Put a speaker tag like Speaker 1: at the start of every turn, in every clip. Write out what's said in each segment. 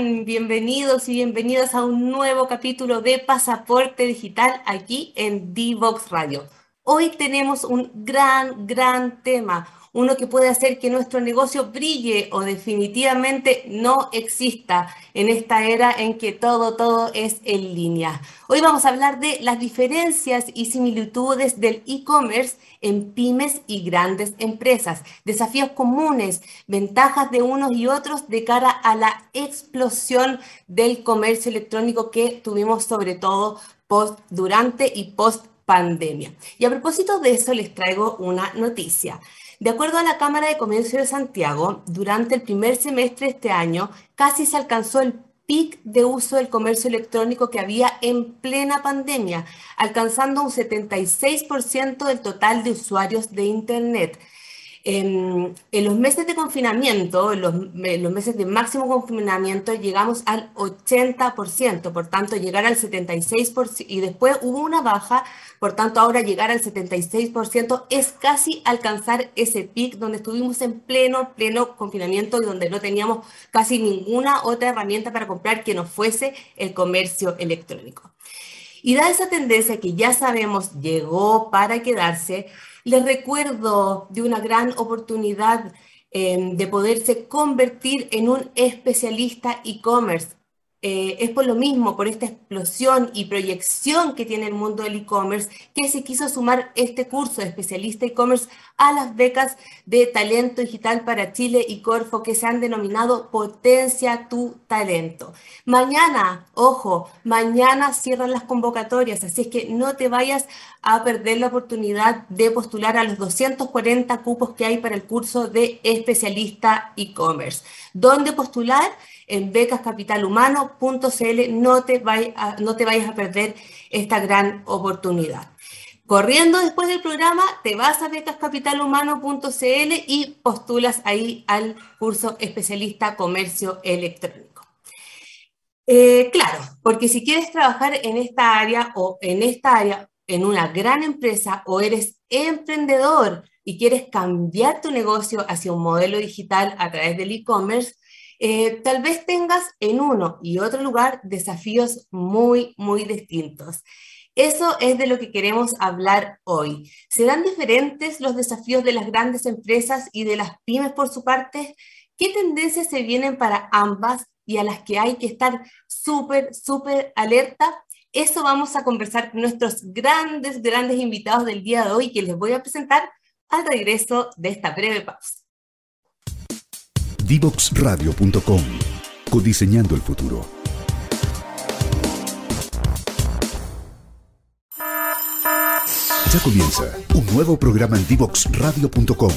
Speaker 1: Bienvenidos y bienvenidas a un nuevo capítulo de Pasaporte Digital aquí en Divox Radio. Hoy tenemos un gran, gran tema, uno que puede hacer que nuestro negocio brille o definitivamente no exista en esta era en que todo, todo es en línea. Hoy vamos a hablar de las diferencias y similitudes del e-commerce en pymes y grandes empresas, desafíos comunes, ventajas de unos y otros de cara a la explosión del comercio electrónico que tuvimos sobre todo durante y post pandemia. Y a propósito de eso les traigo una noticia. De acuerdo a la Cámara de Comercio de Santiago, durante el primer semestre de este año casi se alcanzó el pic de uso del comercio electrónico que había en plena pandemia, alcanzando un 76% del total de usuarios de Internet. En, los meses de confinamiento, en los, meses de máximo confinamiento, llegamos al 80%, por tanto, llegar al 76%, y después hubo una baja, por tanto, ahora llegar al 76% es casi alcanzar ese pic donde estuvimos en pleno, pleno confinamiento y donde no teníamos casi ninguna otra herramienta para comprar que no fuese el comercio electrónico. Y da esa tendencia que ya sabemos llegó para quedarse, les recuerdo de una gran oportunidad em, de poderse convertir en un especialista e-commerce. Eh, es por lo mismo, por esta explosión y proyección que tiene el mundo del e-commerce, que se quiso sumar este curso de especialista e-commerce a las becas de talento digital para Chile y Corfo que se han denominado Potencia tu talento. Mañana, ojo, mañana cierran las convocatorias, así es que no te vayas a perder la oportunidad de postular a los 240 cupos que hay para el curso de especialista e-commerce. ¿Dónde postular? en becascapitalhumano.cl. No, te no te vayas a perder esta gran oportunidad. Corriendo después del programa, te vas a becascapitalhumano.cl y postulas ahí al curso especialista comercio electrónico. Eh, claro, porque si quieres trabajar en esta área o en esta área, en una gran empresa o eres emprendedor y quieres cambiar tu negocio hacia un modelo digital a través del e-commerce, eh, tal vez tengas en uno y otro lugar desafíos muy, muy distintos. Eso es de lo que queremos hablar hoy. ¿Serán diferentes los desafíos de las grandes empresas y de las pymes por su parte? ¿Qué tendencias se vienen para ambas y a las que hay que estar súper, súper alerta? Eso vamos a conversar con nuestros grandes, grandes invitados del día de hoy que les voy a presentar al regreso de esta breve pausa.
Speaker 2: Divoxradio.com. Codiseñando el futuro. Ya comienza un nuevo programa en Divoxradio.com.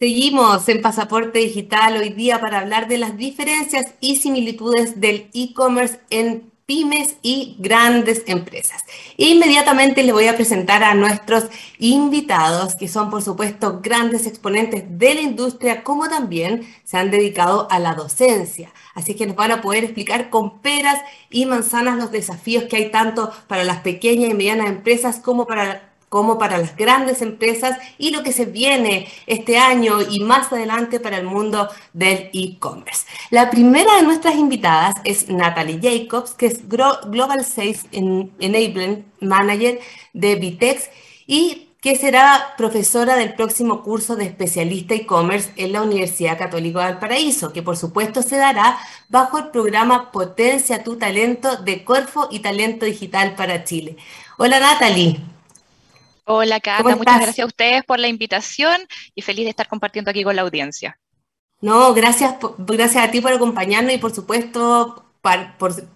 Speaker 1: Seguimos en Pasaporte Digital hoy día para hablar de las diferencias y similitudes del e-commerce en pymes y grandes empresas. Inmediatamente les voy a presentar a nuestros invitados, que son por supuesto grandes exponentes de la industria, como también se han dedicado a la docencia. Así que nos van a poder explicar con peras y manzanas los desafíos que hay tanto para las pequeñas y medianas empresas como para como para las grandes empresas y lo que se viene este año y más adelante para el mundo del e-commerce. La primera de nuestras invitadas es Natalie Jacobs, que es Global Sales Enabling Manager de Vitex y que será profesora del próximo curso de especialista e-commerce en la Universidad Católica de Valparaíso, que por supuesto se dará bajo el programa Potencia tu Talento de Corfo y Talento Digital para Chile. Hola Natalie.
Speaker 3: Hola, Cata, muchas gracias a ustedes por la invitación y feliz de estar compartiendo aquí con la audiencia.
Speaker 1: No, gracias, gracias a ti por acompañarnos y por supuesto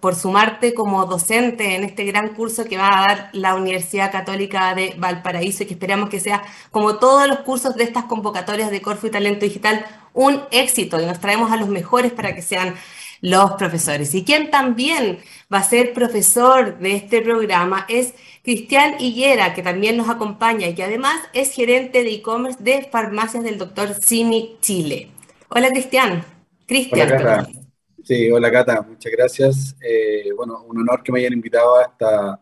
Speaker 1: por, sumarte como docente en este gran curso que va a dar la Universidad Católica de Valparaíso y que esperamos que sea, como todos los cursos de estas convocatorias de Corfo y Talento Digital, un éxito y nos traemos a los mejores para que sean los profesores. Y quien también va a ser profesor de este programa es Cristian Higuera, que también nos acompaña y que además es gerente de e-commerce de farmacias del doctor Simi Chile. Hola Cristian.
Speaker 4: Cristian. Hola Cata. Sí, hola Cata, muchas gracias. Eh, bueno, un honor que me hayan invitado hasta,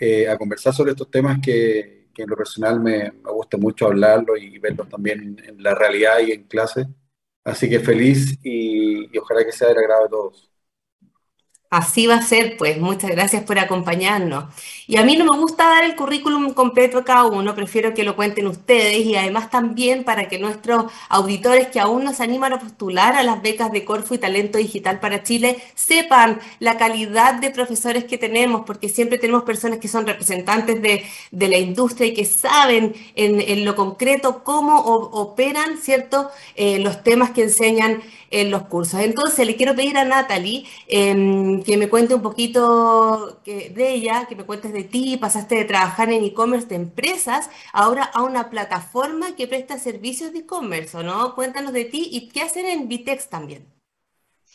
Speaker 4: eh, a conversar sobre estos temas que, en lo personal me, me, gusta mucho hablarlo y verlos también en la realidad y en clase. Así que feliz y, y ojalá que sea del agrado de todos.
Speaker 1: Así va a ser, pues. Muchas gracias por acompañarnos. Y a mí no me gusta dar el currículum completo a cada uno, prefiero que lo cuenten ustedes y además también para que nuestros auditores que aún nos animan a postular a las becas de Corfo y Talento Digital para Chile sepan la calidad de profesores que tenemos, porque siempre tenemos personas que son representantes de, la industria y que saben en, lo concreto cómo operan, ¿cierto?, eh, los temas que enseñan en los cursos. Entonces, le quiero pedir a Natalie eh, que me cuente un poquito de ella, que me cuentes de ti. Pasaste de trabajar en e-commerce de empresas ahora a una plataforma que presta servicios de e-commerce, ¿no? Cuéntanos de ti y qué hacen en Vitex también.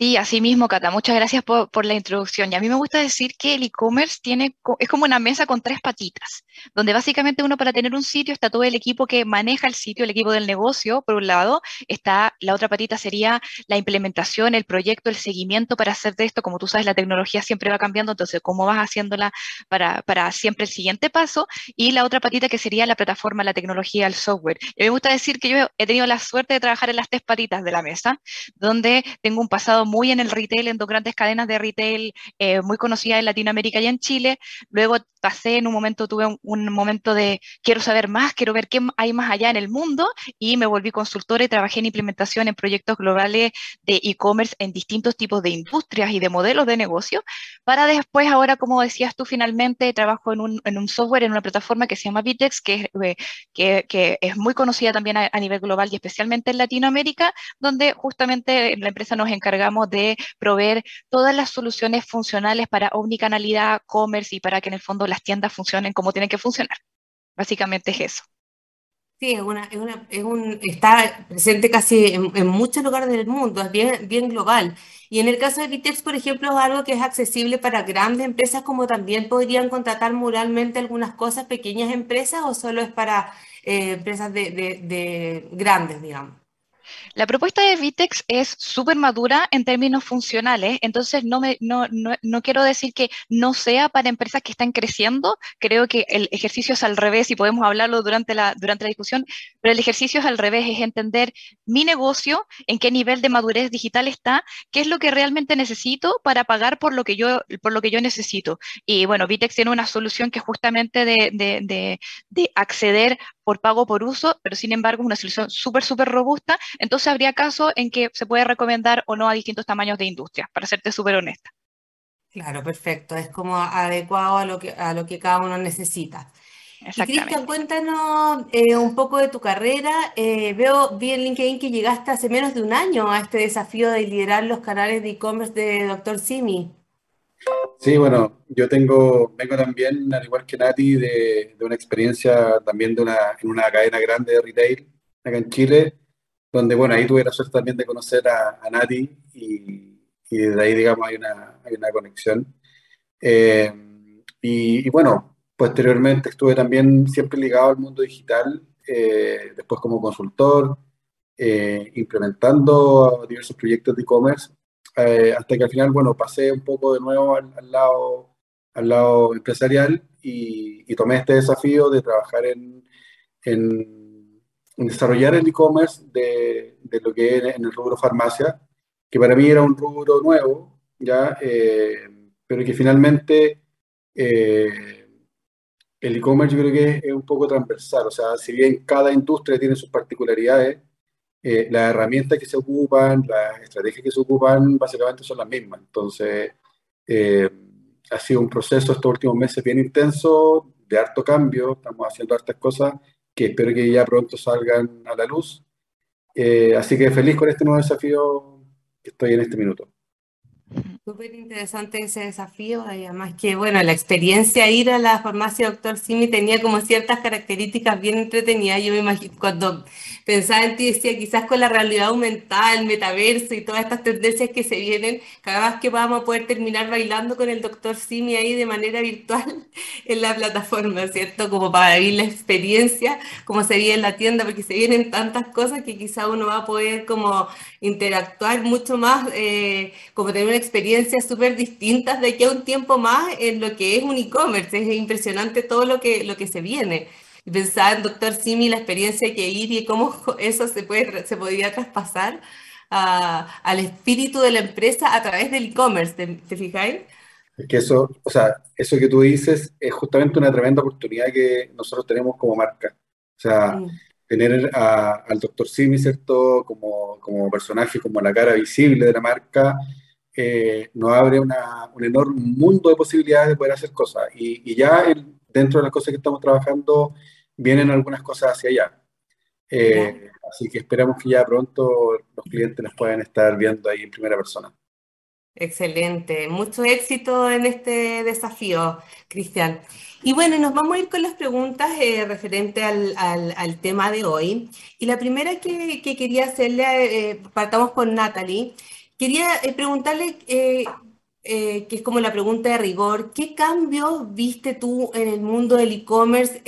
Speaker 3: Sí, así mismo, Cata. Muchas gracias por, la introducción. Y a mí me gusta decir que el e-commerce tiene, es como una mesa con tres patitas, donde básicamente uno para tener un sitio está todo el equipo que maneja el sitio, el equipo del negocio, por un lado, está la otra patita sería la implementación, el proyecto, el seguimiento para hacer de esto. Como tú sabes, la tecnología siempre va cambiando, entonces, ¿cómo vas haciéndola para, para siempre el siguiente paso? Y la otra patita que sería la plataforma, la tecnología, el software. Y me gusta decir que yo he tenido la suerte de trabajar en las tres patitas de la mesa, donde tengo un pasado en el retail, en dos grandes cadenas de retail eh, muy conocidas en Latinoamérica y en Chile. Luego pasé en un momento, tuve un, un, momento de quiero saber más, quiero ver qué hay más allá en el mundo y me volví consultora y trabajé en implementación en proyectos globales de e-commerce en distintos tipos de industrias y de modelos de negocio. Para después, ahora, como decías tú, finalmente trabajo en un, en un software, en una plataforma que se llama Vitex, que, eh, que, que es muy conocida también a, a nivel global y especialmente en Latinoamérica, donde justamente en la empresa nos encargamos de proveer todas las soluciones funcionales para omnicanalidad, commerce y para que en el fondo las tiendas funcionen como tienen que funcionar. Básicamente es eso.
Speaker 1: Sí, es una, es una, es un, está presente casi en, muchos lugares del mundo, es bien, bien global. Y en el caso de Vitex, por ejemplo, es algo que es accesible para grandes empresas, como también podrían contratar moralmente algunas cosas, pequeñas empresas, o solo es para eh, empresas de, de grandes, digamos.
Speaker 3: La propuesta de Vitex es súper madura en términos funcionales, entonces no, me, no, no, no, quiero decir que no sea para empresas que están creciendo, creo que el ejercicio es al revés y podemos hablarlo durante la, durante la discusión, pero el ejercicio es al revés, es entender mi negocio, en qué nivel de madurez digital está, qué es lo que realmente necesito para pagar por lo que yo, por lo que yo necesito. Y bueno, Vitex tiene una solución que justamente de, de, de, de acceder por pago por uso, pero sin embargo es una solución súper, súper robusta. Entonces habría casos en que se puede recomendar o no a distintos tamaños de industria, para serte súper honesta.
Speaker 1: Claro, perfecto. Es como adecuado a lo que, a lo que cada uno necesita. Y Cristian, cuéntanos eh, un poco de tu carrera. Eh, veo, vi en LinkedIn que llegaste hace menos de un año a este desafío de liderar los canales de e-commerce de Dr. Simi.
Speaker 4: Sí, bueno, yo tengo, vengo también, al igual que Nati, de, de una experiencia también de una, en una cadena grande de retail acá en Chile, donde, bueno, ahí tuve la suerte también de conocer a, a Nati y, y, desde ahí, digamos, hay una, hay una conexión. Eh, y, y, bueno, posteriormente estuve también siempre ligado al mundo digital, eh, después como consultor, eh, implementando diversos proyectos de e-commerce eh, hasta que al final, bueno, pasé un poco de nuevo al, lado, al lado empresarial y, tomé este desafío de trabajar en, en, desarrollar el e-commerce de, de, lo que es en el rubro farmacia, que para mí era un rubro nuevo, ya, pero que finalmente el e-commerce yo creo que es un poco transversal, o sea, si bien cada industria tiene sus particularidades, eh, las herramientas que se ocupan, las estrategias que se ocupan, básicamente son las mismas. Entonces, eh, ha sido un proceso estos últimos meses bien intenso, de harto cambio, estamos haciendo hartas cosas que espero que ya pronto salgan a la luz. Eh, así que feliz con este nuevo desafío que estoy en este minuto.
Speaker 1: Súper interesante ese desafío, además que, bueno, la experiencia ir a la farmacia Doctor Simi tenía como ciertas características bien entretenidas. Yo me imagino, cuando pensaba en ti, decía, quizás con la realidad aumentada, el metaverso y todas estas tendencias que se vienen, cada vez que vamos a poder terminar bailando con el Doctor Simi ahí de manera virtual en la plataforma, ¿cierto? Como para vivir la experiencia, como se vive en la tienda, porque se vienen tantas cosas que quizás uno va a poder como interactuar mucho más, eh, como tener una experiencias súper distintas de aquí a un tiempo más en lo que es un e-commerce. Es impresionante todo lo que, lo que se viene. Y pensar en Doctor Simi, la experiencia que ir y cómo eso se, puede, se podría traspasar al espíritu de la empresa a través del e-commerce, ¿te, ¿te fijáis?
Speaker 4: Es que eso, o sea, eso que tú dices es justamente una tremenda oportunidad que nosotros tenemos como marca. O sea, mm. tener al doctor Simi, ¿cierto? Como, como personaje, como la cara visible de la marca, eh, nos abre una, un enorme mundo de posibilidades de poder hacer cosas. Y, y ya dentro de las cosas que estamos trabajando, vienen algunas cosas hacia allá. Eh, así que esperamos que ya pronto los clientes nos puedan estar viendo ahí en primera persona.
Speaker 1: Excelente, mucho éxito en este desafío, Cristian. Y bueno, nos vamos a ir con las preguntas eh, referente al, al, tema de hoy. Y la primera que, que quería hacerle, eh, partamos con Natalie, quería eh, preguntarle, eh, que es como la pregunta de rigor, ¿qué cambios viste tú en el mundo del e-commerce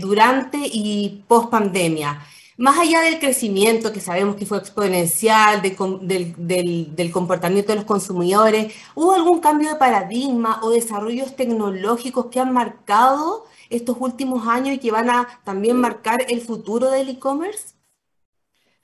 Speaker 1: durante y post pandemia? más allá del crecimiento que sabemos que fue exponencial, del, comportamiento de los consumidores, ¿hubo algún cambio de paradigma o desarrollos tecnológicos que han marcado estos últimos años y que van a también marcar el futuro del e-commerce?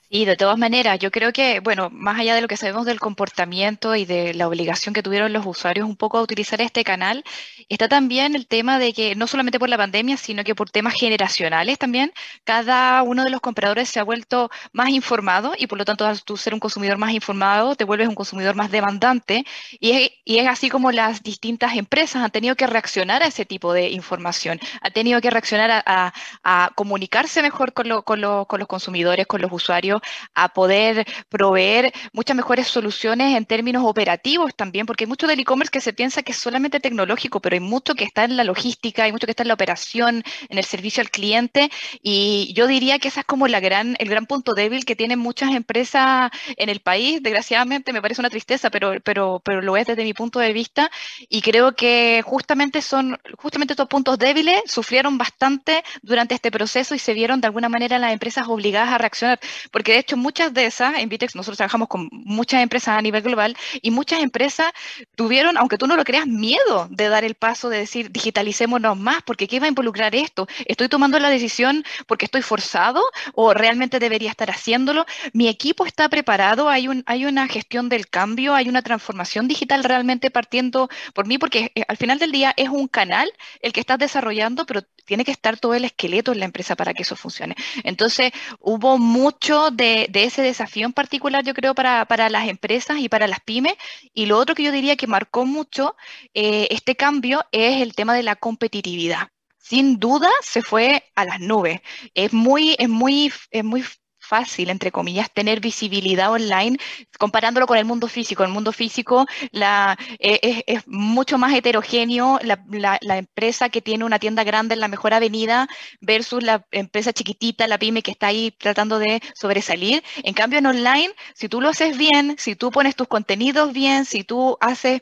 Speaker 3: Y de todas maneras, yo creo que, bueno, más allá de lo que sabemos del comportamiento y de la obligación que tuvieron los usuarios un poco a utilizar este canal, está también el tema de que no solamente por la pandemia, sino que por temas generacionales también, cada uno de los compradores se ha vuelto más informado y por lo tanto al tú ser un consumidor más informado, te vuelves un consumidor más demandante. Y es, así como las distintas empresas han tenido que reaccionar a ese tipo de información, han tenido que reaccionar a, a, comunicarse mejor con, lo, con los consumidores, con los usuarios a poder proveer muchas mejores soluciones en términos operativos también, porque hay mucho del e-commerce que se piensa que es solamente tecnológico, pero hay mucho que está en la logística, hay mucho que está en la operación, en el servicio al cliente, y yo diría que ese es como la gran, el gran punto débil que tienen muchas empresas en el país. Desgraciadamente me parece una tristeza, pero, pero, pero lo es desde mi punto de vista, y creo que justamente son, justamente estos puntos débiles sufrieron bastante durante este proceso y se vieron de alguna manera las empresas obligadas a reaccionar, porque porque de hecho muchas de esas, en Vitex nosotros trabajamos con muchas empresas a nivel global y muchas empresas tuvieron, aunque tú no lo creas, miedo de dar el paso de decir digitalicémonos más, porque ¿qué va a involucrar esto? ¿Estoy tomando la decisión porque estoy forzado o realmente debería estar haciéndolo? Mi equipo está preparado, hay, un, hay una gestión del cambio, hay una transformación digital realmente partiendo por mí, porque eh, al final del día es un canal el que estás desarrollando, pero tiene que estar todo el esqueleto en la empresa para que eso funcione. Entonces, hubo mucho de, ese desafío en particular, yo creo, para, las empresas y para las pymes. Y lo otro que yo diría que marcó mucho eh, este cambio es el tema de la competitividad sin duda se fue a las nubes. Es muy, es muy, es muy fácil, entre comillas, tener visibilidad online comparándolo con el mundo físico. El mundo físico la, e, es, mucho más heterogéneo. La, la, empresa que tiene una tienda grande en la mejor avenida versus la empresa chiquitita, la pyme que está ahí tratando de sobresalir. En cambio, en online, si tú lo haces bien, si tú pones tus contenidos bien, si tú haces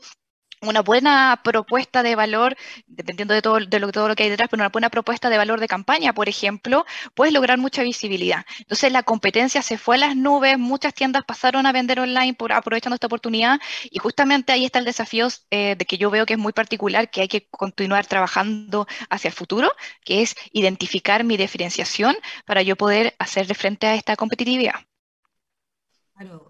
Speaker 3: una buena propuesta de valor, dependiendo de todo, de lo, todo lo que hay detrás, pero una buena propuesta de valor de campaña, por ejemplo, puedes lograr mucha visibilidad. Entonces la competencia se fue a las nubes, muchas tiendas pasaron a vender online aprovechando esta oportunidad y justamente ahí está el desafío eh, de que yo veo que es muy particular, que hay que continuar trabajando hacia el futuro, que es identificar mi diferenciación para yo poder hacerle frente a esta competitividad.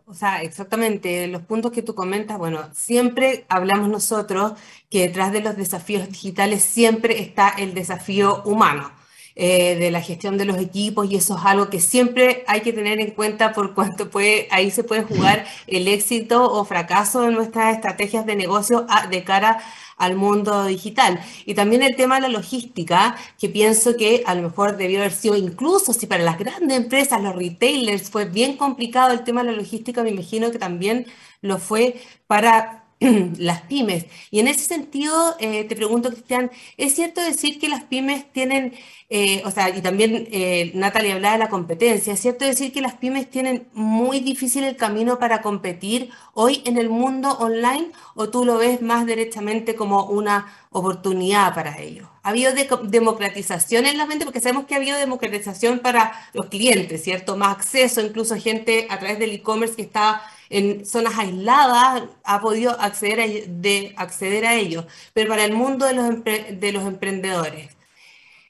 Speaker 1: O sea, exactamente, los puntos que tú comentas, bueno, siempre hablamos nosotros que detrás de los desafíos digitales siempre está el desafío humano. Eh, de la gestión de los equipos y eso es algo que siempre hay que tener en cuenta por cuanto puede, ahí se puede jugar el éxito o fracaso de nuestras estrategias de negocio de cara al mundo digital. Y también el tema de la logística, que pienso que a lo mejor debió haber sido incluso si para las grandes empresas, los retailers, fue bien complicado el tema de la logística, me imagino que también lo fue para las pymes. Y en ese sentido, eh, te pregunto, Cristian, ¿es cierto decir que las pymes tienen, eh, o sea, y también eh, Natalia hablaba de la competencia, ¿es cierto decir que las pymes tienen muy difícil el camino para competir hoy en el mundo online o tú lo ves más derechamente como una oportunidad para ellos? ¿Ha habido democratización en la mente? Porque sabemos que ha habido democratización para los clientes, ¿cierto? Más acceso, incluso gente a través del e-commerce que está en zonas aisladas ha podido acceder a, de, acceder a ellos, pero para el mundo de los, de los emprendedores,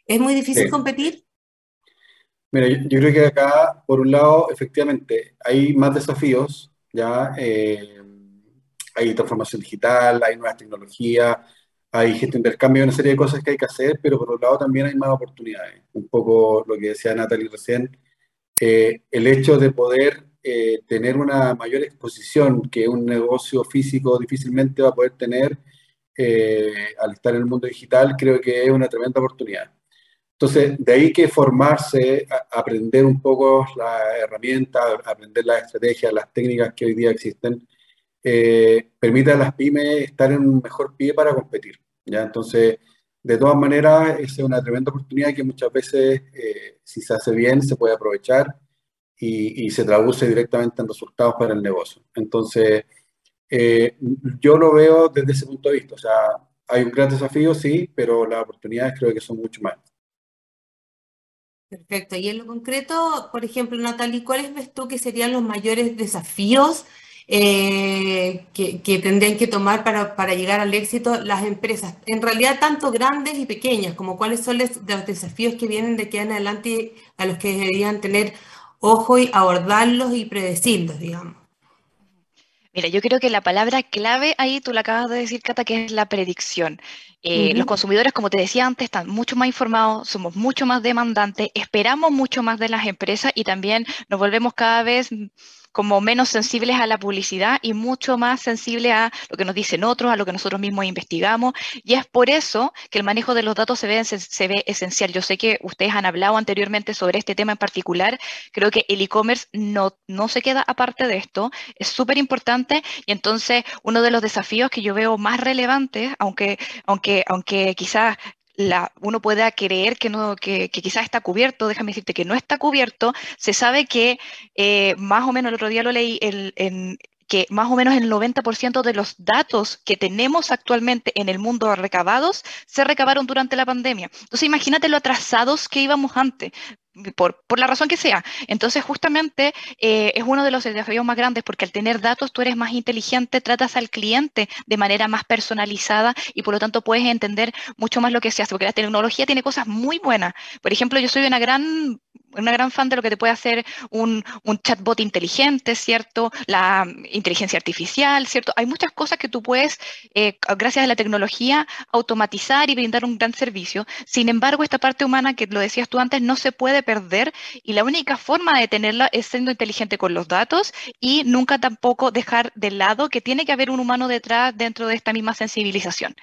Speaker 1: ¿es muy difícil competir?
Speaker 4: Mira, yo, creo que acá, por un lado, efectivamente, hay más desafíos, ya eh, hay transformación digital, hay nuevas tecnologías, hay gente intercambio, una serie de cosas que hay que hacer, pero por otro lado también hay más oportunidades. Un poco lo que decía Natalie recién, eh, el hecho de poder eh, tener una mayor exposición que un negocio físico difícilmente va a poder tener al estar en el mundo digital, creo que es una tremenda oportunidad. Entonces, de ahí que formarse, aprender un poco las herramientas, aprender las estrategias, las técnicas que hoy día existen, eh, permite a las pymes estar en un mejor pie para competir. ¿ya? Entonces, de todas maneras, es una tremenda oportunidad que muchas veces, eh, si se hace bien, se puede aprovechar y, se traduce directamente en resultados para el negocio. Entonces, eh, yo lo veo desde ese punto de vista. O sea, hay un gran desafío, sí, pero las oportunidades creo que son mucho más.
Speaker 1: Perfecto. Y en lo concreto, por ejemplo, Natalie, ¿cuáles ves tú que serían los mayores desafíos eh, que, tendrían que tomar para, llegar al éxito las empresas? En realidad, tanto grandes y pequeñas, como cuáles son los, desafíos que vienen de aquí en adelante a los que deberían tener ojo y abordarlos y predecirlos, digamos.
Speaker 3: Mira, yo creo que la palabra clave ahí, tú la acabas de decir, Cata, que es la predicción. Eh, los consumidores, como te decía antes, están mucho más informados, somos mucho más demandantes, esperamos mucho más de las empresas y también nos volvemos cada vez como menos sensibles a la publicidad y mucho más sensibles a lo que nos dicen otros, a lo que nosotros mismos investigamos. Y es por eso que el manejo de los datos se ve, se, ve esencial. Yo sé que ustedes han hablado anteriormente sobre este tema en particular. Creo que el e-commerce no, no se queda aparte de esto. Es súper importante y entonces uno de los desafíos que yo veo más relevantes, aunque, aunque, aunque quizás uno pueda creer que, no, que, quizás está cubierto, déjame decirte que no está cubierto, se sabe que eh, más o menos, el otro día lo leí, en, que más o menos el 90% de los datos que tenemos actualmente en el mundo recabados se recabaron durante la pandemia. Entonces imagínate lo atrasados que íbamos antes por, la razón que sea. Entonces, justamente eh, es uno de los desafíos más grandes porque al tener datos tú eres más inteligente, tratas al cliente de manera más personalizada y por lo tanto puedes entender mucho más lo que se hace, porque la tecnología tiene cosas muy buenas. Por ejemplo, yo soy una gran una gran fan de lo que te puede hacer un, un, chatbot inteligente, ¿cierto? La inteligencia artificial, ¿cierto? Hay muchas cosas que tú puedes, eh, gracias a la tecnología, automatizar y brindar un gran servicio. Sin embargo, esta parte humana, que lo decías tú antes, no se puede perder y la única forma de tenerla es siendo inteligente con los datos y nunca tampoco dejar de lado que tiene que haber un humano detrás dentro de esta misma sensibilización.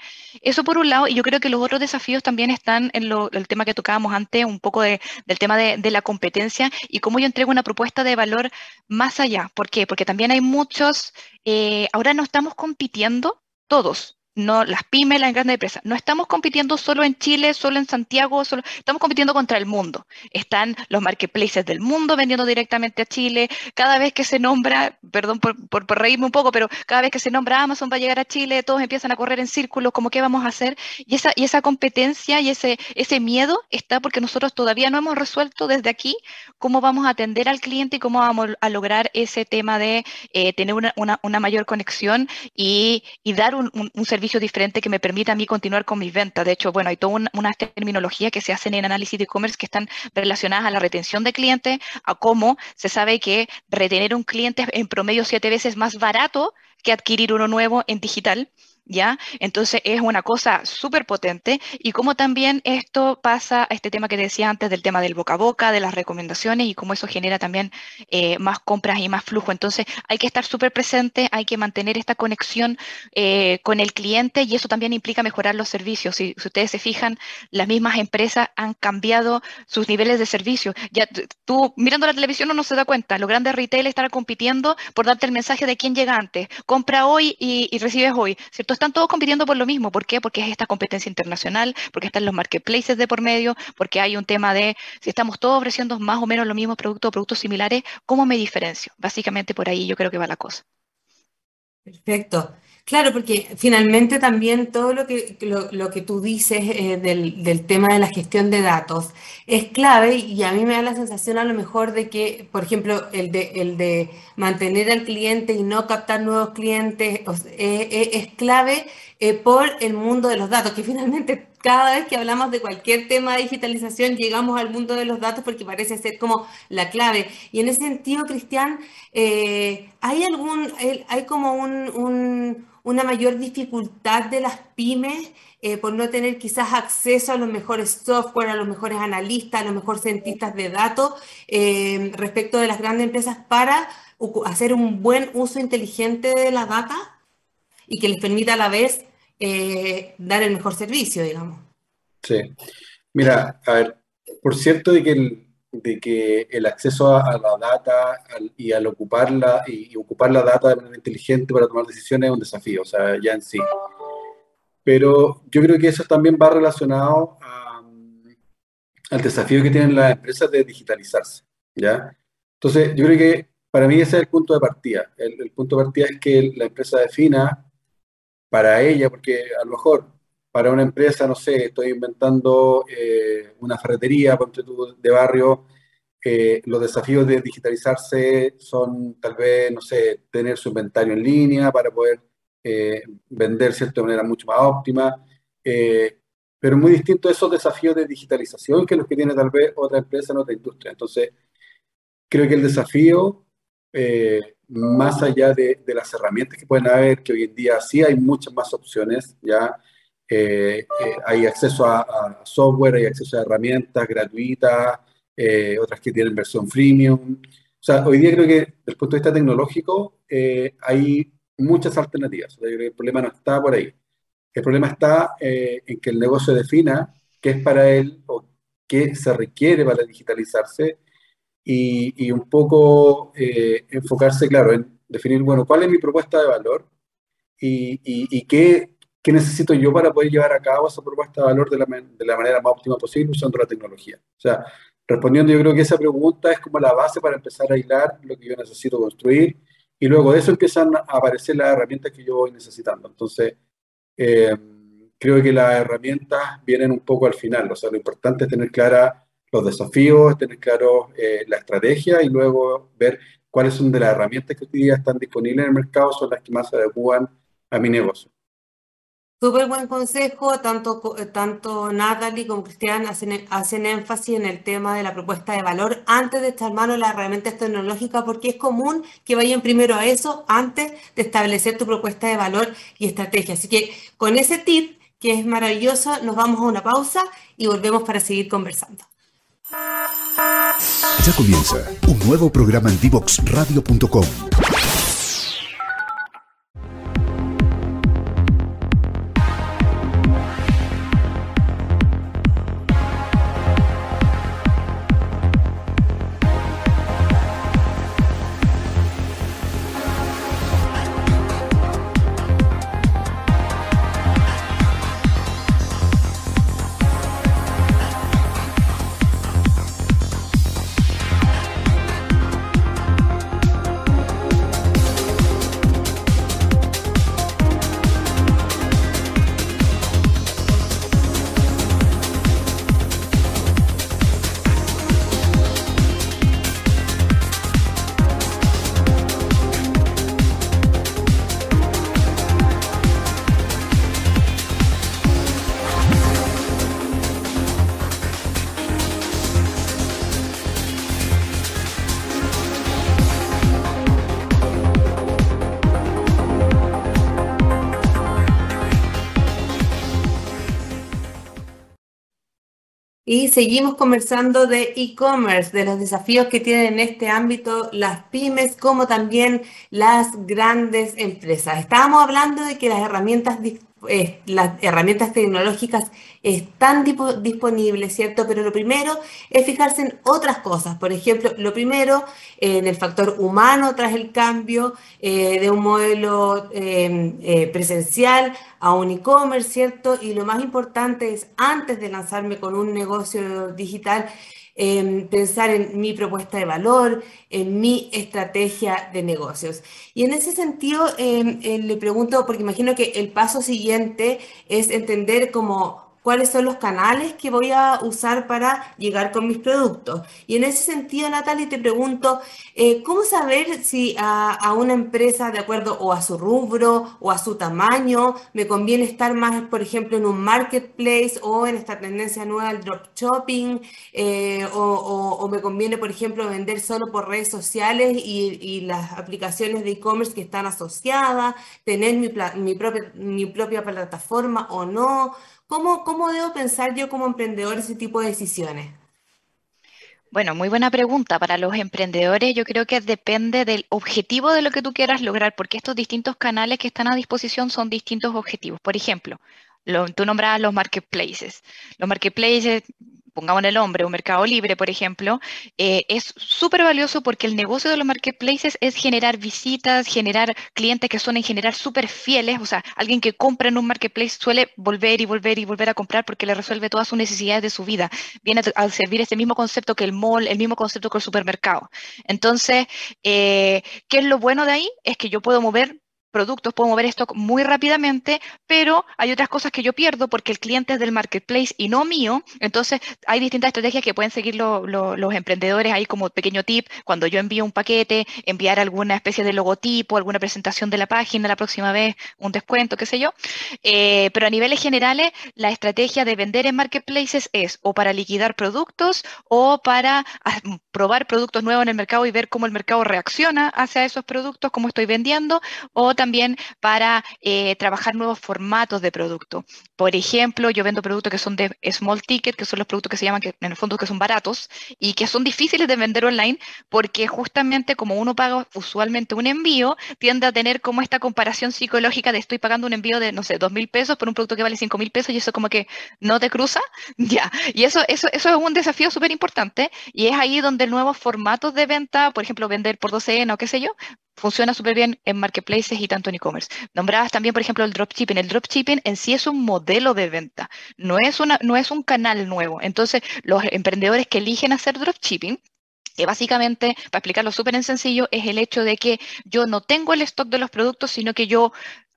Speaker 3: Eso por un lado, y yo creo que los otros desafíos también están en el tema que tocábamos antes, un poco de, del tema de, de la competencia y cómo yo entrego una propuesta de valor más allá. ¿Por qué? Porque también hay muchos, eh, ahora no estamos compitiendo todos, no las pymes, las grandes empresas. No estamos compitiendo solo en Chile, solo en Santiago, solo, estamos compitiendo contra el mundo. Están los marketplaces del mundo vendiendo directamente a Chile. Cada vez que se nombra, perdón por, por, reírme un poco, pero cada vez que se nombra Amazon va a llegar a Chile, todos empiezan a correr en círculos, como qué vamos a hacer. Y esa, y esa competencia y ese, ese miedo está porque nosotros todavía no hemos resuelto desde aquí cómo vamos a atender al cliente y cómo vamos a lograr ese tema de eh, tener una, una, una, mayor conexión y, y dar un, un, un servicio servicio diferente que me permita a mí continuar con mis ventas. De hecho, bueno, hay toda una, terminología que se hacen en análisis de e-commerce que están relacionadas a la retención de clientes, a cómo se sabe que retener un cliente es en promedio siete veces más barato que adquirir uno nuevo en digital. ¿Ya? Entonces es una cosa súper potente y como también esto pasa a este tema que decía antes del tema del boca a boca, de las recomendaciones y cómo eso genera también eh, más compras y más flujo. Entonces hay que estar súper presente, hay que mantener esta conexión eh, con el cliente y eso también implica mejorar los servicios. Si, ustedes se fijan, las mismas empresas han cambiado sus niveles de servicio. Ya tú mirando la televisión uno se da cuenta, los grandes retail están compitiendo por darte el mensaje de quién llega antes. Compra hoy y, y recibes hoy, ¿cierto? Están todos compitiendo por lo mismo. ¿Por qué? Porque es esta competencia internacional, porque están los marketplaces de por medio, porque hay un tema de si estamos todos ofreciendo más o menos los mismos productos o productos similares, ¿cómo me diferencio? Básicamente por ahí yo creo que va la cosa.
Speaker 1: Perfecto. Claro, porque finalmente también todo lo que, lo, que tú dices eh, del, tema de la gestión de datos es clave y a mí me da la sensación a lo mejor de que, por ejemplo, el de, el de mantener al cliente y no captar nuevos clientes eh, eh, es clave por el mundo de los datos, que finalmente cada vez que hablamos de cualquier tema de digitalización llegamos al mundo de los datos porque parece ser como la clave. Y en ese sentido, Cristian, ¿hay algún, hay como una mayor dificultad de las pymes eh, por no tener quizás acceso a los mejores software, a los mejores analistas, a los mejores cientistas de datos respecto de las grandes empresas para hacer un buen uso inteligente de la data y que les permita a la vez eh, dar el mejor servicio, digamos.
Speaker 4: Sí. Mira, a ver, por cierto de que el, de que el acceso a, la data y al ocuparla y, ocupar la data de manera inteligente para tomar decisiones es un desafío, o sea, ya en sí. Pero yo creo que eso también va relacionado al desafío que tienen las empresas de digitalizarse, ¿ya? Entonces, yo creo que para mí ese es el punto de partida. El, el punto de partida es que la empresa defina para ella, porque a lo mejor para una empresa, no sé, estoy inventando eh, una ferretería de barrio, eh, los desafíos de digitalizarse son tal vez, no sé, tener su inventario en línea para poder eh, vender de manera mucho más óptima, pero muy distinto esos desafíos de digitalización que los que tiene tal vez otra empresa en otra industria. Entonces, creo que el desafío más allá de, las herramientas que pueden haber, que hoy en día sí hay muchas más opciones, ya eh, eh, hay acceso a, software, hay acceso a herramientas gratuitas, eh, otras que tienen versión freemium. O sea, hoy día creo que desde el punto de vista tecnológico hay muchas alternativas. el problema no está por ahí. El problema está en que el negocio defina qué es para él o qué se requiere para digitalizarse y, un poco eh, enfocarse, claro, en definir, bueno, cuál es mi propuesta de valor y, y, qué, qué, necesito yo para poder llevar a cabo esa propuesta de valor de la, manera más óptima posible usando la tecnología. O sea, respondiendo, yo creo que esa pregunta es como la base para empezar a hilar lo que yo necesito construir y luego de eso empiezan a aparecer las herramientas que yo voy necesitando. Entonces, eh, creo que las herramientas vienen un poco al final, o sea, lo importante es tener clara los desafíos, tener claro eh, la estrategia y luego ver cuáles son de las herramientas que hoy día están disponibles en el mercado, son las que más se adecuan a mi negocio.
Speaker 1: Súper buen consejo, tanto, eh, tanto Natalie como Cristian hacen, hacen énfasis en el tema de la propuesta de valor antes de estar mano las herramientas tecnológicas, porque es común que vayan primero a eso antes de establecer tu propuesta de valor y estrategia. Así que con ese tip, que es maravilloso, nos vamos a una pausa y volvemos para seguir conversando.
Speaker 2: Ya comienza un nuevo programa en divoxradio.com.
Speaker 1: Seguimos conversando de e-commerce, de los desafíos que tienen en este ámbito las pymes, como también las grandes empresas. Estábamos hablando de que las herramientas eh, las herramientas tecnológicas están disponibles, ¿cierto? Pero lo primero es fijarse en otras cosas. Por ejemplo, lo primero, en el factor humano tras el cambio eh, de un modelo em, eh, presencial a un e-commerce, ¿cierto? Y lo más importante es, antes de lanzarme con un negocio digital, pensar en mi propuesta de valor, en mi estrategia de negocios. Y en ese sentido, em, eh, le pregunto, porque imagino que el paso siguiente es entender como cuáles son los canales que voy a usar para llegar con mis productos. Y en ese sentido, Natalie, te pregunto, eh, ¿cómo saber si a, una empresa, de acuerdo o a su rubro o a su tamaño, me conviene estar más, por ejemplo, en un marketplace o en esta tendencia nueva del drop shopping, eh, o, me conviene, por ejemplo, vender solo por redes sociales y, las aplicaciones de e-commerce que están asociadas, tener mi propia plataforma o no? ¿Cómo, ¿Cómo debo pensar yo como emprendedor ese tipo de decisiones?
Speaker 3: Bueno, muy buena pregunta. Para los emprendedores yo creo que depende del objetivo de lo que tú quieras lograr, porque estos distintos canales que están a disposición son distintos objetivos. Por ejemplo, lo, tú nombrabas los marketplaces. Los marketplaces pongamos en el hombre, un mercado libre, por ejemplo, eh, es súper valioso porque el negocio de los marketplaces es generar visitas, generar clientes que son en general súper fieles, o sea, alguien que compra en un marketplace suele volver y volver y volver a comprar porque le resuelve todas sus necesidades de su vida. Viene a servir este mismo concepto que el mall, el mismo concepto que el supermercado. Entonces, eh, ¿qué es lo bueno de ahí? Es que yo puedo mover productos, puedo mover stock muy rápidamente, pero hay otras cosas que yo pierdo porque el cliente es del marketplace y no mío. Entonces, hay distintas estrategias que pueden seguir lo, lo, los emprendedores ahí como pequeño tip. Cuando yo envío un paquete, enviar alguna especie de logotipo, alguna presentación de la página la próxima vez, un descuento, qué sé yo. Eh, pero a niveles generales, la estrategia de vender en marketplaces es o para liquidar productos o para probar productos nuevos en el mercado y ver cómo el mercado reacciona hacia esos productos, cómo estoy vendiendo, o también para eh, trabajar nuevos formatos de producto. Por ejemplo, yo vendo productos que son de small ticket, que son los productos que se llaman, que en el fondo que son baratos y que son difíciles de vender online porque justamente como uno paga usualmente un envío, tiende a tener como esta comparación psicológica de estoy pagando un envío de, no sé, dos mil pesos por un producto que vale cinco mil pesos y eso como que no te cruza. Ya, y eso, eso, eso es un desafío súper importante y es ahí donde nuevos formatos de venta, por ejemplo, vender por 12N o qué sé yo, funciona súper bien en marketplaces y tanto en e-commerce. Nombrabas también, por ejemplo, el dropshipping. El dropshipping en sí es un modelo de venta, no es, una, no es un canal nuevo. Entonces, los emprendedores que eligen hacer dropshipping que básicamente, para explicarlo súper en sencillo, es el hecho de que yo no tengo el stock de los productos, sino que yo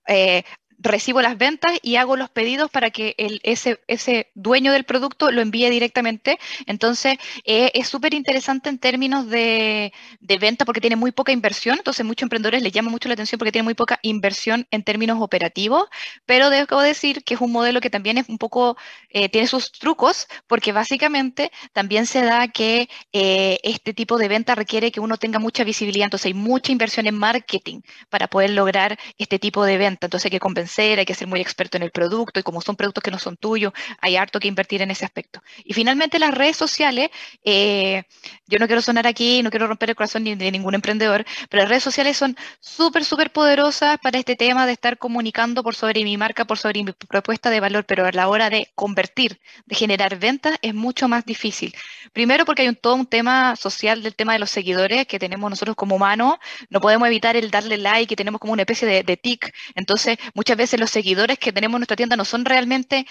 Speaker 3: eh, recibo las ventas y hago los pedidos para que el, ese, ese dueño del producto lo envíe directamente. Entonces, eh, es súper interesante en términos de, de, venta porque tiene muy poca inversión. Entonces, muchos emprendedores les llama mucho la atención porque tiene muy poca inversión en términos operativos. Pero debo decir que es un modelo que también es un poco, eh, tiene sus trucos porque básicamente también se da que eh, este tipo de venta requiere que uno tenga mucha visibilidad. Entonces, hay mucha inversión en marketing para poder lograr este tipo de venta. Entonces, hay que compensar hay que ser muy experto en el producto y como son productos que no son tuyos, hay harto que invertir en ese aspecto. Y finalmente las redes sociales, eh, yo no quiero sonar aquí, no quiero romper el corazón de ningún emprendedor, pero las redes sociales son súper, súper poderosas para este tema de estar comunicando por sobre mi marca, por sobre mi propuesta de valor, pero a la hora de convertir, de generar ventas, es mucho más difícil. Primero porque hay un, todo un tema social del tema de los seguidores que tenemos nosotros como humanos, no podemos evitar el darle like y tenemos como una especie de, de tic, entonces muchas veces los seguidores que tenemos en nuestra tienda no son realmente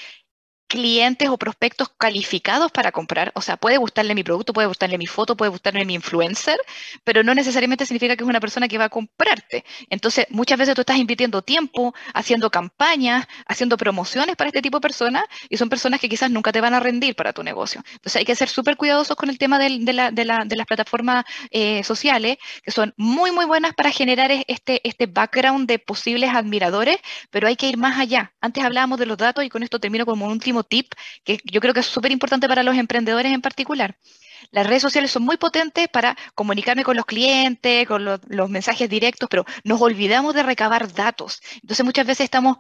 Speaker 3: clientes o prospectos calificados para comprar. O sea, puede gustarle mi producto, puede gustarle mi foto, puede gustarle mi influencer, pero no necesariamente significa que es una persona que va a comprarte. Entonces, muchas veces tú estás invirtiendo tiempo, haciendo campañas, haciendo promociones para este tipo de personas y son personas que quizás nunca te van a rendir para tu negocio. Entonces, hay que ser súper cuidadosos con el tema de, de, la, de, la, de las plataformas eh, sociales, que son muy, muy buenas para generar este, este background de posibles admiradores, pero hay que ir más allá. Antes hablábamos de los datos y con esto termino como un último tip que yo creo que es súper importante para los emprendedores en particular. Las redes sociales son muy potentes para comunicarme con los clientes, con los, los mensajes directos, pero nos olvidamos de recabar datos. Entonces muchas veces estamos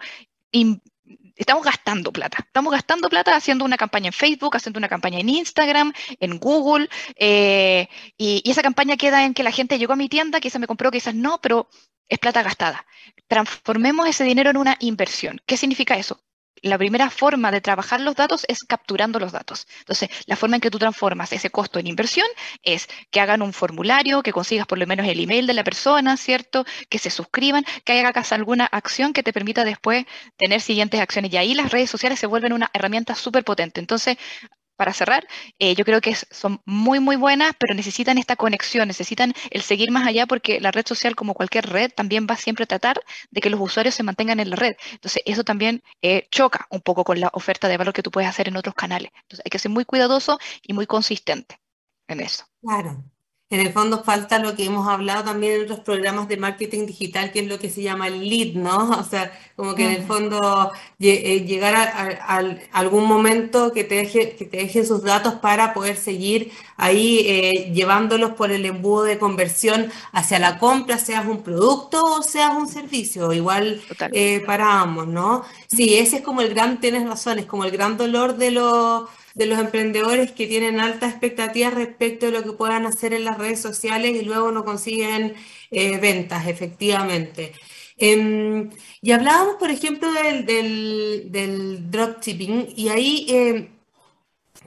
Speaker 3: estamos gastando plata. Estamos gastando plata haciendo una campaña en Facebook, haciendo una campaña en Instagram, en Google, eh, y, y, esa campaña queda en que la gente llegó a mi tienda, quizás me compró, quizás no, pero es plata gastada. Transformemos ese dinero en una inversión. ¿Qué significa eso? La primera forma de trabajar los datos es capturando los datos. Entonces, la forma en que tú transformas ese costo en inversión es que hagan un formulario, que consigas por lo menos el email de la persona, ¿cierto? Que se suscriban, que hagas alguna acción que te permita después tener siguientes acciones. Y ahí las redes sociales se vuelven una herramienta súper potente. Entonces, para cerrar, eh, yo creo que son muy, muy buenas, pero necesitan esta conexión, necesitan el seguir más allá porque la red social, como cualquier red, también va siempre a tratar de que los usuarios se mantengan en la red. Entonces, eso también eh, choca un poco con la oferta de valor que tú puedes hacer en otros canales. Entonces, hay que ser muy cuidadoso y muy consistente en eso.
Speaker 1: Claro. En el fondo falta lo que hemos hablado también en otros programas de marketing digital, que es lo que se llama el lead, ¿no? O sea, como que en el fondo eh, llegar a, algún momento que te, deje, que te dejen sus datos para poder seguir ahí eh, llevándolos por el embudo de conversión hacia la compra, seas un producto o seas un servicio, igual eh, para ambos, ¿no? Sí, ese es como el gran, tienes razón, es como el gran dolor de los de los emprendedores que tienen altas expectativas respecto de lo que puedan hacer en las redes sociales y luego no consiguen eh, ventas, efectivamente. Em, y hablábamos, por ejemplo, del, del, dropshipping y ahí em,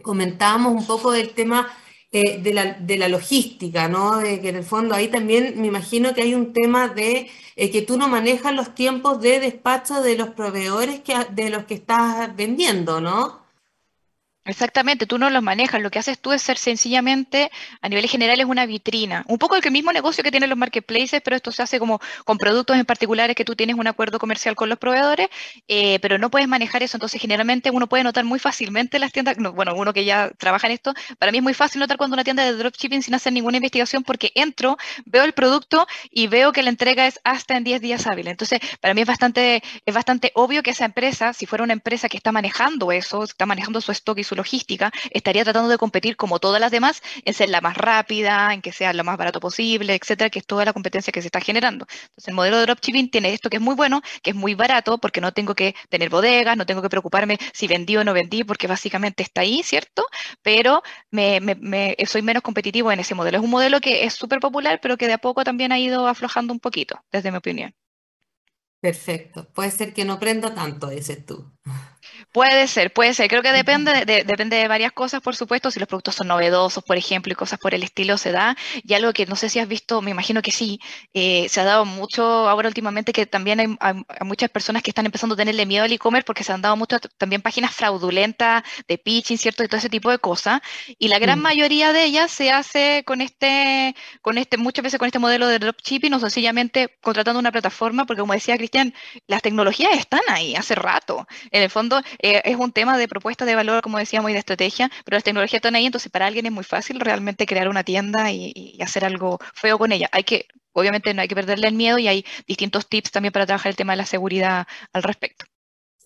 Speaker 1: comentábamos un poco del tema eh, de, la, de, la, logística, ¿no? De que en el fondo ahí también me imagino que hay un tema de eh, que tú no manejas los tiempos de despacho de los proveedores que, de los que estás vendiendo, ¿no?
Speaker 3: Exactamente, tú no los manejas, lo que haces tú es ser sencillamente, a nivel general, es una vitrina. Un poco el mismo negocio que tienen los marketplaces, pero esto se hace como con productos en particulares que tú tienes un acuerdo comercial con los proveedores, eh, pero no puedes manejar eso. Entonces, generalmente uno puede notar muy fácilmente las tiendas, bueno, uno que ya trabaja en esto, para mí es muy fácil notar cuando una tienda de dropshipping sin hacer ninguna investigación porque entro, veo el producto y veo que la entrega es hasta en 10 días hábiles. Entonces, para mí es bastante, es bastante obvio que esa empresa, si fuera una empresa que está manejando eso, está manejando su stock y su logística, estaría tratando de competir como todas las demás en ser la más rápida, en que sea lo más barato posible, etcétera, que es toda la competencia que se está generando. Entonces, el modelo de dropshipping tiene esto que es muy bueno, que es muy barato, porque no tengo que tener bodegas, no tengo que preocuparme si vendí o no vendí, porque básicamente está ahí, ¿cierto? Pero me, me, soy menos competitivo en ese modelo. Es un modelo que es súper popular, pero que de a poco también ha ido aflojando un poquito, desde mi opinión.
Speaker 1: Perfecto. Puede ser que no prenda tanto, dices tú.
Speaker 3: Puede ser, puede ser. Creo que depende de, depende de varias cosas, por supuesto. Si los productos son novedosos, por ejemplo, y cosas por el estilo, se da. Y algo que no sé si has visto, me imagino que sí, eh, se ha dado mucho ahora últimamente que también hay, muchas personas que están empezando a tenerle miedo al e-commerce porque se han dado muchas también páginas fraudulentas de pitching, ¿cierto? Y todo ese tipo de cosas. Y la gran mm. mayoría de ellas se hace con este, con este, muchas veces con este modelo de dropshipping o sencillamente contratando una plataforma, porque como decía Cristian, las tecnologías están ahí hace rato. En el fondo, eh, es un tema de propuesta de valor, como decíamos, y de estrategia, pero las tecnologías están ahí, entonces para alguien es muy fácil realmente crear una tienda y, hacer algo feo con ella. Hay que, obviamente no hay que perderle el miedo y hay distintos tips también para trabajar el tema de la seguridad al respecto.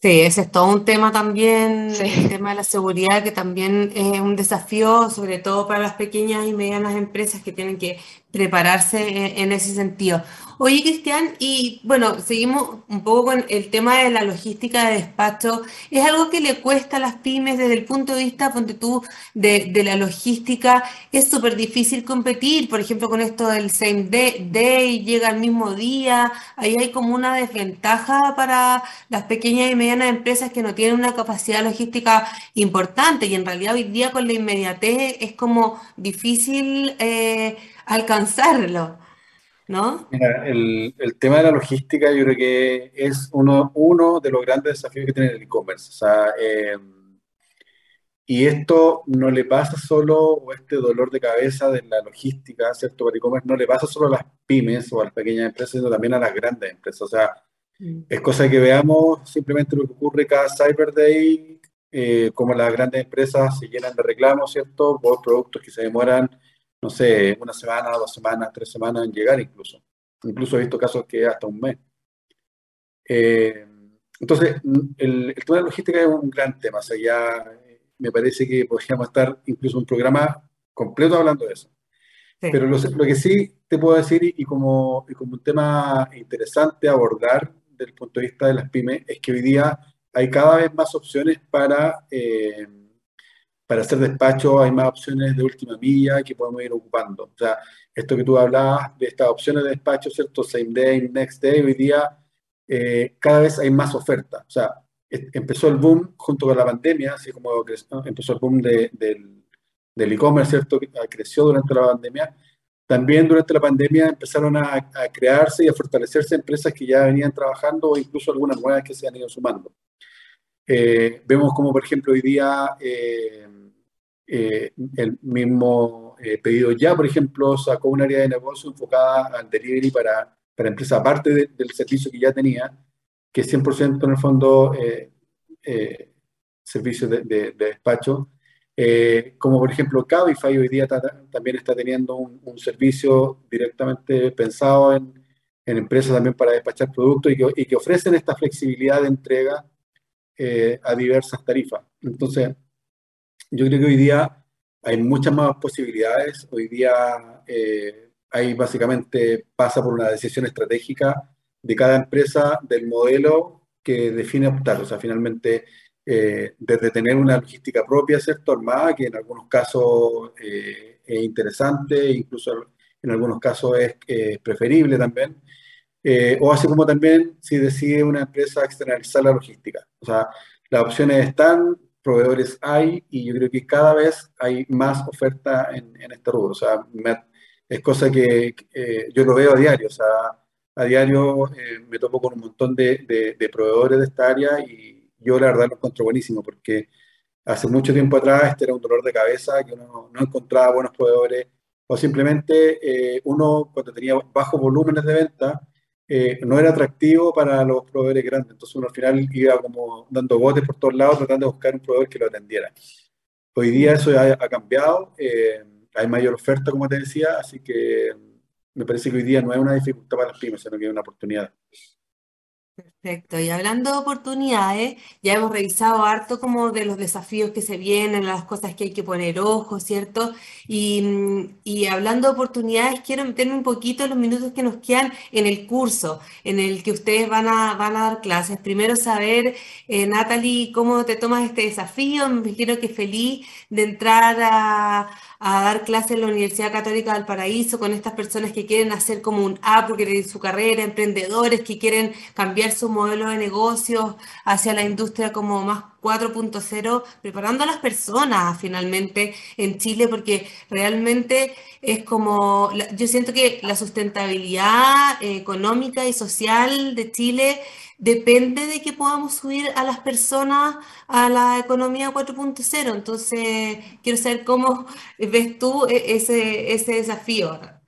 Speaker 1: Sí, ese es todo un tema también, el tema de la seguridad, que también es un desafío, sobre todo para las pequeñas y medianas empresas que tienen que prepararse en ese sentido. Oye, Cristian, y bueno, seguimos un poco con el tema de la logística de despacho. ¿Es algo que le cuesta a las pymes desde el punto de vista, ponte tú, de, la logística? Es súper difícil competir, por ejemplo, con esto del same day, llega el mismo día. Ahí hay como una desventaja para las pequeñas y medianas empresas que no tienen una capacidad logística importante y en realidad hoy día con la inmediatez es como difícil eh, alcanzarlo. ¿No?
Speaker 4: Mira, el, el, tema de la logística yo creo que es uno, uno de los grandes desafíos que tiene el e-commerce. O sea, em, y esto no le pasa solo, o este dolor de cabeza de la logística, ¿cierto? Para e-commerce no le pasa solo a las pymes o a las pequeñas empresas, sino también a las grandes empresas. O sea, mm. es cosa que veamos simplemente lo que ocurre cada Cyber Day, eh, como las grandes empresas se llenan de reclamos, ¿cierto? Por productos que se demoran no sé, una semana, dos semanas, tres semanas en llegar incluso. Incluso he visto casos que hasta un mes. Eh, entonces, el, tema de logística es un gran tema. O sea, ya eh, me parece que podríamos estar incluso un programa completo hablando de eso. Pero lo, que sí te puedo decir, y como, como un tema interesante abordar desde el punto de vista de las pymes, es que hoy día hay cada vez más opciones para eh, para hacer despacho hay más opciones de última milla que podemos ir ocupando. O sea, esto que tú hablabas de estas opciones de despacho, ¿cierto? Same day, next day, hoy día eh, cada vez hay más oferta. O sea, empezó el boom junto con la pandemia, así como empezó el boom del e-commerce, ¿cierto? Que creció durante la pandemia. También durante la pandemia empezaron a, crearse y a fortalecerse empresas que ya venían trabajando o incluso algunas nuevas que se han ido sumando. Eh, vemos como, por ejemplo, hoy día... Eh, el mismo pedido ya, por ejemplo, sacó un área de negocio enfocada al delivery para, para empresas, aparte del servicio que ya tenía, que es 100% en el fondo servicio de, de despacho, eh, como por ejemplo Cabify hoy día también está teniendo un, servicio directamente pensado en, empresas también para despachar productos y que, ofrecen esta flexibilidad de entrega eh, a diversas tarifas. Entonces, yo creo que hoy día hay muchas más posibilidades. Hoy día eh, hay básicamente, pasa por una decisión estratégica de cada empresa del modelo que define optar. O sea, finalmente eh, desde tener una logística propia, ¿cierto? Armada, que en algunos casos eh, es interesante, incluso en algunos casos es preferible también. Eh, o así como también si decide una empresa externalizar la logística. O sea, las opciones están, proveedores hay, y yo creo que cada vez hay más oferta en, este rubro. O sea, es cosa que yo lo veo a diario. O sea, a diario me topo con un montón de, de proveedores de esta área y yo la verdad lo encuentro buenísimo porque hace mucho tiempo atrás este era un dolor de cabeza, que uno no encontraba buenos proveedores o simplemente eh, uno cuando tenía bajos volúmenes de venta eh, no era atractivo para los proveedores grandes, entonces uno al final iba como dando botes por todos lados tratando de buscar un proveedor que lo atendiera. Hoy día eso ha, ha cambiado, eh, hay mayor oferta como te decía, así que me parece que hoy día no es una dificultad para las pymes, sino que es una oportunidad.
Speaker 1: Perfecto. Y hablando de oportunidades, ya hemos revisado harto como de los desafíos que se vienen, las cosas que hay que poner ojo, ¿cierto? Y, y hablando de oportunidades, quiero meterme un poquito en los minutos que nos quedan en el curso, en el que ustedes van a, van a dar clases. Primero saber, eh, Natalie, cómo te tomas este desafío. Me imagino que feliz de entrar a a dar clases en la Universidad Católica del Paraíso con estas personas que quieren hacer como un upgrade en su carrera, emprendedores que quieren cambiar su modelo de negocios hacia la industria como más 4.0, preparando a las personas finalmente en Chile, porque realmente es como, yo siento que la sustentabilidad eh, económica y social de Chile depende de que podamos subir a las personas a la economía 4.0. Entonces, quiero saber cómo ves tú e-, ese, ese desafío.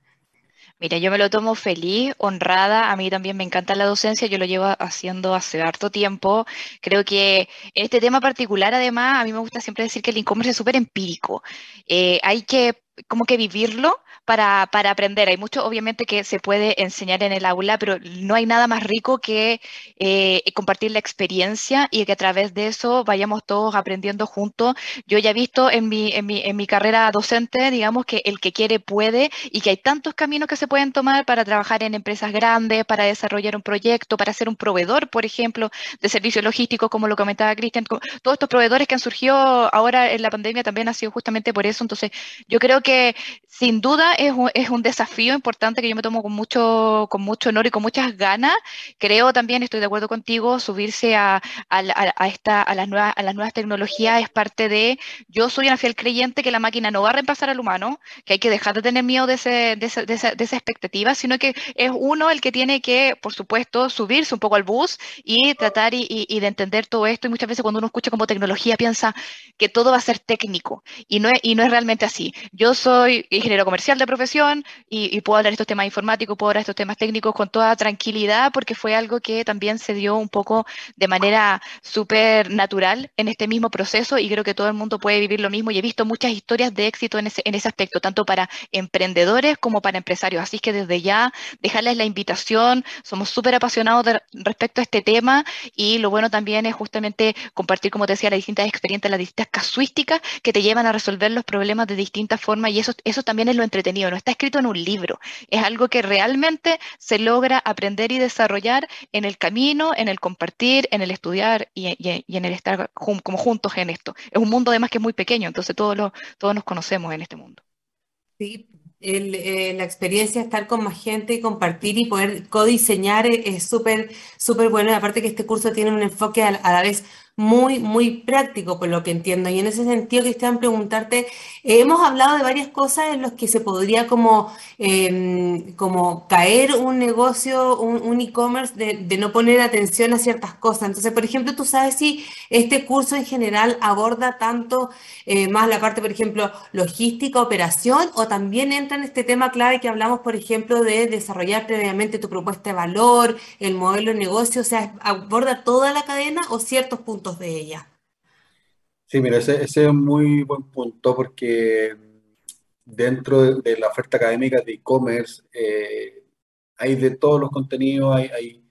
Speaker 3: Mira, yo me lo tomo feliz, honrada. A mí también me encanta la docencia. Yo lo llevo haciendo hace harto tiempo. Creo que este tema particular, además, a mí me gusta siempre decir que el e-commerce es súper empírico. Eh, hay que como que vivirlo para, para, aprender. Hay mucho, obviamente, que se puede enseñar en el aula, pero no hay nada más rico que eh, compartir la experiencia y que a través de eso vayamos todos aprendiendo juntos. Yo ya he visto en mi, en mi, en mi carrera docente, digamos, que el que quiere puede y que hay tantos caminos que se pueden tomar para trabajar en empresas grandes, para desarrollar un proyecto, para ser un proveedor, por ejemplo, de servicios logísticos, como lo comentaba Cristian. Todos estos proveedores que han surgido ahora en la pandemia también ha sido justamente por eso. Entonces, yo creo que sin duda es un, es un, desafío importante que yo me tomo con mucho, con mucho honor y con muchas ganas. Creo también, estoy de acuerdo contigo, subirse a, a, esta, a, las nuevas, a las nuevas tecnologías es parte de, yo soy una fiel creyente que la máquina no va a reemplazar al humano, que hay que dejar de tener miedo de, ese, de, esa, de, esa, expectativa, sino que es uno el que tiene que, por supuesto, subirse un poco al bus y tratar y, de entender todo esto. Y muchas veces cuando uno escucha como tecnología piensa que todo va a ser técnico y no es, y no es realmente así. Yo soy comercial de profesión y, y, puedo hablar de estos temas informáticos, puedo hablar de estos temas técnicos con toda tranquilidad porque fue algo que también se dio un poco de manera súper natural en este mismo proceso y creo que todo el mundo puede vivir lo mismo y he visto muchas historias de éxito en ese, en ese aspecto, tanto para emprendedores como para empresarios. Así que desde ya dejarles la invitación, somos súper apasionados de, respecto a este tema y lo bueno también es justamente compartir, como te decía, las distintas experiencias, las distintas casuísticas que te llevan a resolver los problemas de distintas formas y eso, eso también es lo entretenido, no está escrito en un libro, es algo que realmente se logra aprender y desarrollar en el camino, en el compartir, en el estudiar y, y, y en el estar como juntos en esto. Es un mundo además que es muy pequeño, entonces todos, todos nos conocemos en este mundo.
Speaker 1: Sí, el, eh, la experiencia de estar con más gente y compartir y poder codiseñar es súper, súper bueno. Aparte que este curso tiene un enfoque a, a, la vez muy, muy práctico, por lo que entiendo. Y en ese sentido, Cristian, preguntarte, eh, hemos hablado de varias cosas en las que se podría como, em, como caer un negocio, un, e-commerce, de, no poner atención a ciertas cosas. Entonces, por ejemplo, tú sabes si este curso en general aborda tanto eh, más la parte, por ejemplo, logística, operación, o también entra en este tema clave que hablamos, por ejemplo, de desarrollar previamente tu propuesta de valor, el modelo de negocio, o sea, aborda toda la cadena o ciertos puntos de ella.
Speaker 4: Sí, mira, ese, es un muy buen punto porque dentro de, la oferta académica de e-commerce eh, hay de todos los contenidos, hay,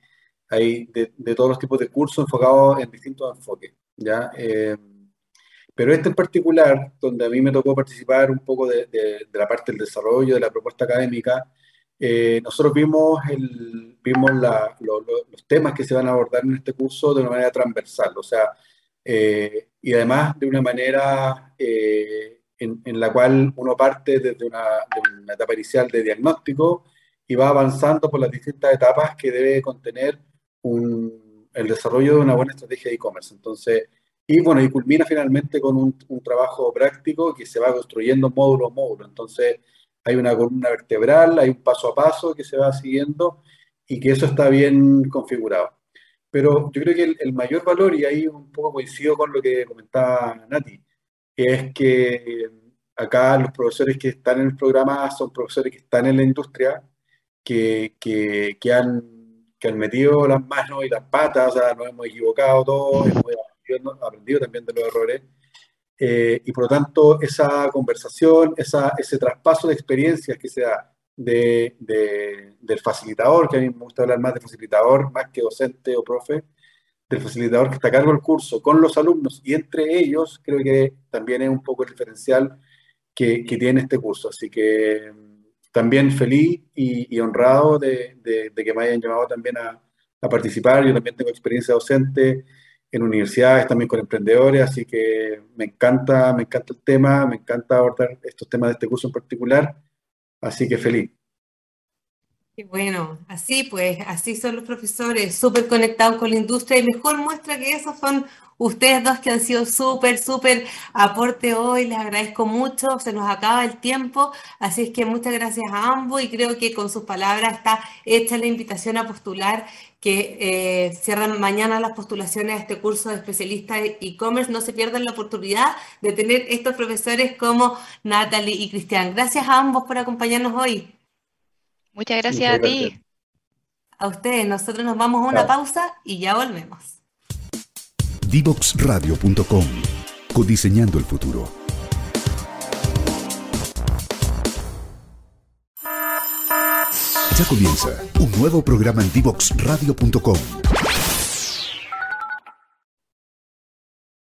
Speaker 4: hay, de, todos los tipos de cursos enfocados en distintos enfoques, ¿ya? Eh, pero este en particular, donde a mí me tocó participar un poco de, la parte del desarrollo de la propuesta académica, eh, nosotros vimos, el, vimos los temas que se van a abordar en este curso de una manera transversal, o sea, eh, y además de una manera eh, en, en, la cual uno parte desde una, de una etapa inicial de diagnóstico y va avanzando por las distintas etapas que debe contener un, el desarrollo de una buena estrategia de e-commerce. Entonces, y bueno, y culmina finalmente con un, trabajo práctico que se va construyendo módulo a módulo. Entonces, hay una columna vertebral, hay un paso a paso que se va siguiendo y que eso está bien configurado. Pero yo creo que el, mayor valor, y ahí un poco coincido con lo que comentaba Nati, es que acá los profesores que están en el programa son profesores que están en la industria, que, que, que han, que han metido las manos y las patas, o sea, nos hemos equivocado todos, hemos aprendido también de los errores. Eh, y por lo tanto, esa conversación, esa, ese traspaso de experiencias que se da de, del facilitador, que a mí me gusta hablar más de facilitador, más que docente o profe, del facilitador que está a cargo del curso con los alumnos y entre ellos, creo que también es un poco el diferencial que, que tiene este curso. Así que también feliz y, honrado de, de, que me hayan llamado también a, a participar. Yo también tengo experiencia docente en universidades, también con emprendedores, así que me encanta, me encanta el tema, me encanta abordar estos temas de este curso en particular, así que feliz.
Speaker 1: Y bueno, así pues, así son los profesores, súper conectados con la industria y mejor muestra que esos son ustedes dos que han sido súper, súper aporte hoy, les agradezco mucho, se nos acaba el tiempo, así es que muchas gracias a ambos y creo que con sus palabras está hecha la invitación a postular que eh, cierran mañana las postulaciones a este curso de especialista de e-commerce. No se pierdan la oportunidad de tener estos profesores como Natalie y Cristian. Gracias a ambos por acompañarnos hoy.
Speaker 3: Muchas gracias a ti.
Speaker 1: A ustedes, nosotros nos vamos a una pausa y ya volvemos.
Speaker 2: Divoxradio.com Codiseñando el futuro. Ya comienza un nuevo programa en Divoxradio.com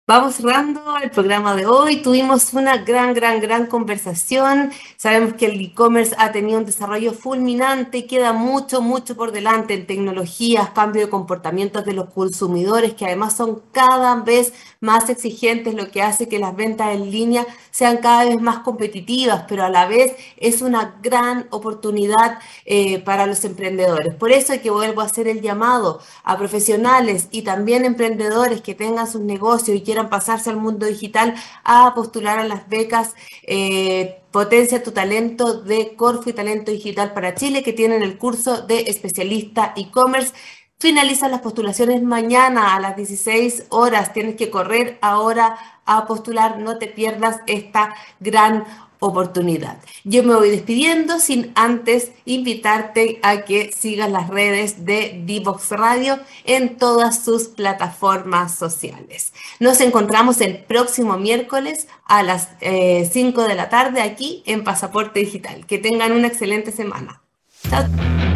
Speaker 1: Vamos cerrando el programa de hoy. Tuvimos una gran, gran, gran conversación. Sabemos que el e-commerce ha tenido un desarrollo fulminante. Queda mucho, mucho por delante en tecnologías, cambio de comportamientos de los consumidores, que además son cada vez más exigentes, lo que hace que las ventas en línea sean cada vez más competitivas, pero a la vez es una gran oportunidad eh, para los emprendedores. Por eso es que vuelvo a hacer el llamado a profesionales y también emprendedores que tengan sus negocios y quieran pasarse al mundo digital a postular a las becas eh, Potencia tu talento de Corfo y Talento Digital para Chile, que tienen el curso de especialista e-commerce. Finalizan las postulaciones mañana a las 16 horas. Tienes que correr ahora a postular. No te pierdas esta gran oportunidad. Yo me voy despidiendo sin antes invitarte a que sigas las redes de Divox Radio en todas sus plataformas sociales. Nos encontramos el próximo miércoles a las 5 eh, de la tarde aquí en Pasaporte Digital. Que tengan una excelente semana. Chao.